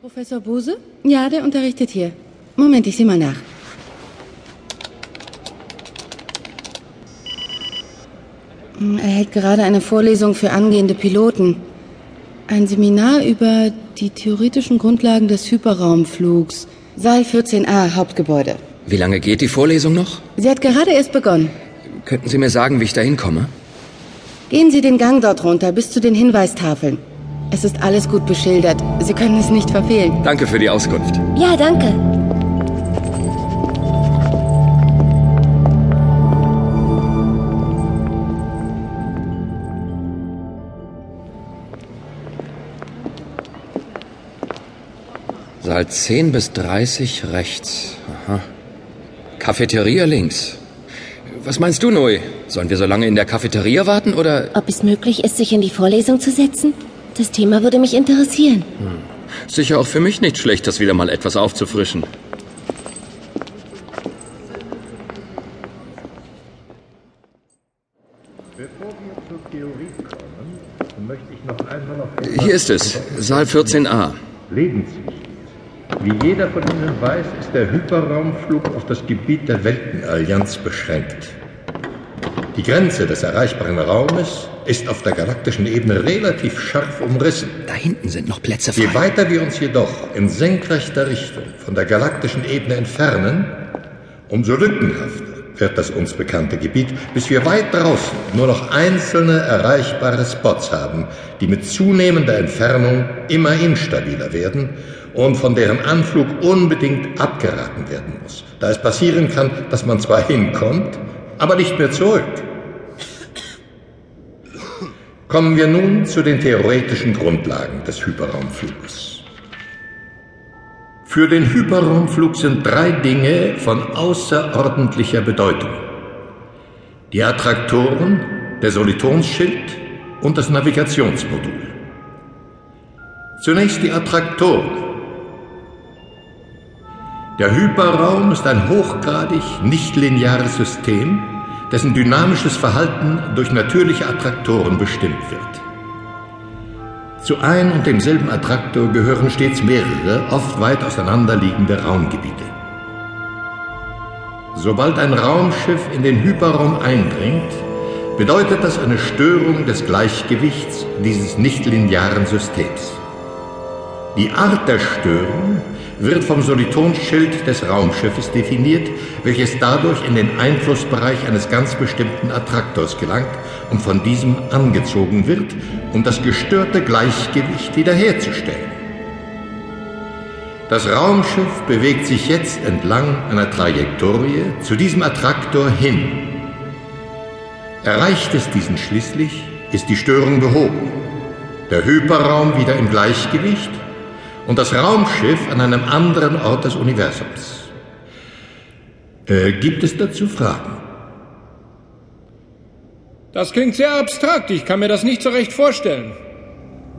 Professor Bose? Ja, der unterrichtet hier. Moment, ich sehe mal nach. Hm, Er hält gerade eine Vorlesung für angehende Piloten. Ein Seminar über die theoretischen Grundlagen des Hyperraumflugs. Saal 14a, Hauptgebäude. Wie lange geht die Vorlesung noch? Sie hat gerade erst begonnen. Könnten Sie mir sagen, wie ich da hinkomme? Gehen Sie den Gang dort runter bis zu den Hinweistafeln. Es ist alles gut beschildert. Sie können es nicht verfehlen. Danke für die Auskunft. Ja, danke. Saal 10 bis 30 rechts. Aha. Cafeteria links. Was meinst du, Nui? Sollen wir so lange in der Cafeteria warten oder... Ob es möglich ist, sich in die Vorlesung zu setzen? Das Thema würde mich interessieren. Sicher auch für mich nicht schlecht, das wieder mal etwas aufzufrischen. Bevor wir zur Theorie kommen, möchte ich noch einmal auf Hier ist es, Saal 14a. lebenswichtig. Wie jeder von Ihnen weiß, ist der Hyperraumflug auf das Gebiet der Weltenallianz beschränkt. Die Grenze des erreichbaren Raumes ist auf der galaktischen Ebene relativ scharf umrissen. Da hinten sind noch Plätze Je frei. weiter wir uns jedoch in senkrechter Richtung von der galaktischen Ebene entfernen, umso lückenhafter wird das uns bekannte Gebiet, bis wir weit draußen nur noch einzelne erreichbare Spots haben, die mit zunehmender Entfernung immer instabiler werden und von deren Anflug unbedingt abgeraten werden muss, da es passieren kann, dass man zwar hinkommt, aber nicht mehr zurück. Kommen wir nun zu den theoretischen Grundlagen des Hyperraumfluges. Für den Hyperraumflug sind drei Dinge von außerordentlicher Bedeutung. Die Attraktoren, der Solitonsschild und das Navigationsmodul. Zunächst die Attraktoren. Der Hyperraum ist ein hochgradig nichtlineares System, dessen dynamisches Verhalten durch natürliche Attraktoren bestimmt wird. Zu ein und demselben Attraktor gehören stets mehrere, oft weit auseinanderliegende Raumgebiete. Sobald ein Raumschiff in den Hyperraum eindringt, bedeutet das eine Störung des Gleichgewichts dieses nichtlinearen Systems. Die Art der Störung wird vom Solitonsschild des Raumschiffes definiert, welches dadurch in den Einflussbereich eines ganz bestimmten Attraktors gelangt und von diesem angezogen wird, um das gestörte Gleichgewicht wiederherzustellen. Das Raumschiff bewegt sich jetzt entlang einer Trajektorie zu diesem Attraktor hin. Erreicht es diesen schließlich, ist die Störung behoben. Der Hyperraum wieder im Gleichgewicht und das Raumschiff an einem anderen Ort des Universums. Äh, gibt es dazu Fragen? Das klingt sehr abstrakt. Ich kann mir das nicht so recht vorstellen.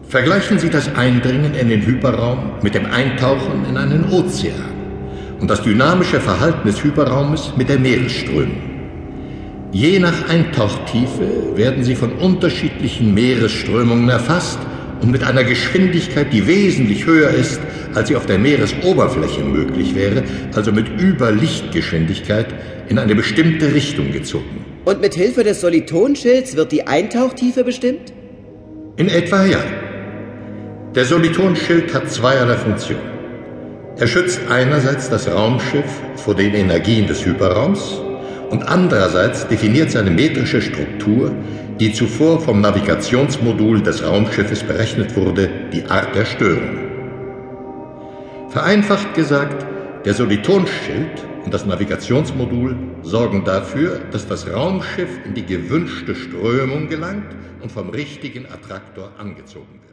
Vergleichen Sie das Eindringen in den Hyperraum mit dem Eintauchen in einen Ozean und das dynamische Verhalten des Hyperraumes mit der Meeresströmung. Je nach Eintauchtiefe werden sie von unterschiedlichen Meeresströmungen erfasst und mit einer Geschwindigkeit, die wesentlich höher ist, als sie auf der Meeresoberfläche möglich wäre, also mit Überlichtgeschwindigkeit, in eine bestimmte Richtung gezogen. Und mit Hilfe des Solitonschilds wird die Eintauchtiefe bestimmt? In etwa ja. Der Solitonschild hat zweierlei Funktion. Er schützt einerseits das Raumschiff vor den Energien des Hyperraums und andererseits definiert seine metrische Struktur, die zuvor vom Navigationsmodul des Raumschiffes berechnet wurde, die Art der Störung. Vereinfacht gesagt, der Solitonschild und das Navigationsmodul sorgen dafür, dass das Raumschiff in die gewünschte Strömung gelangt und vom richtigen Attraktor angezogen wird.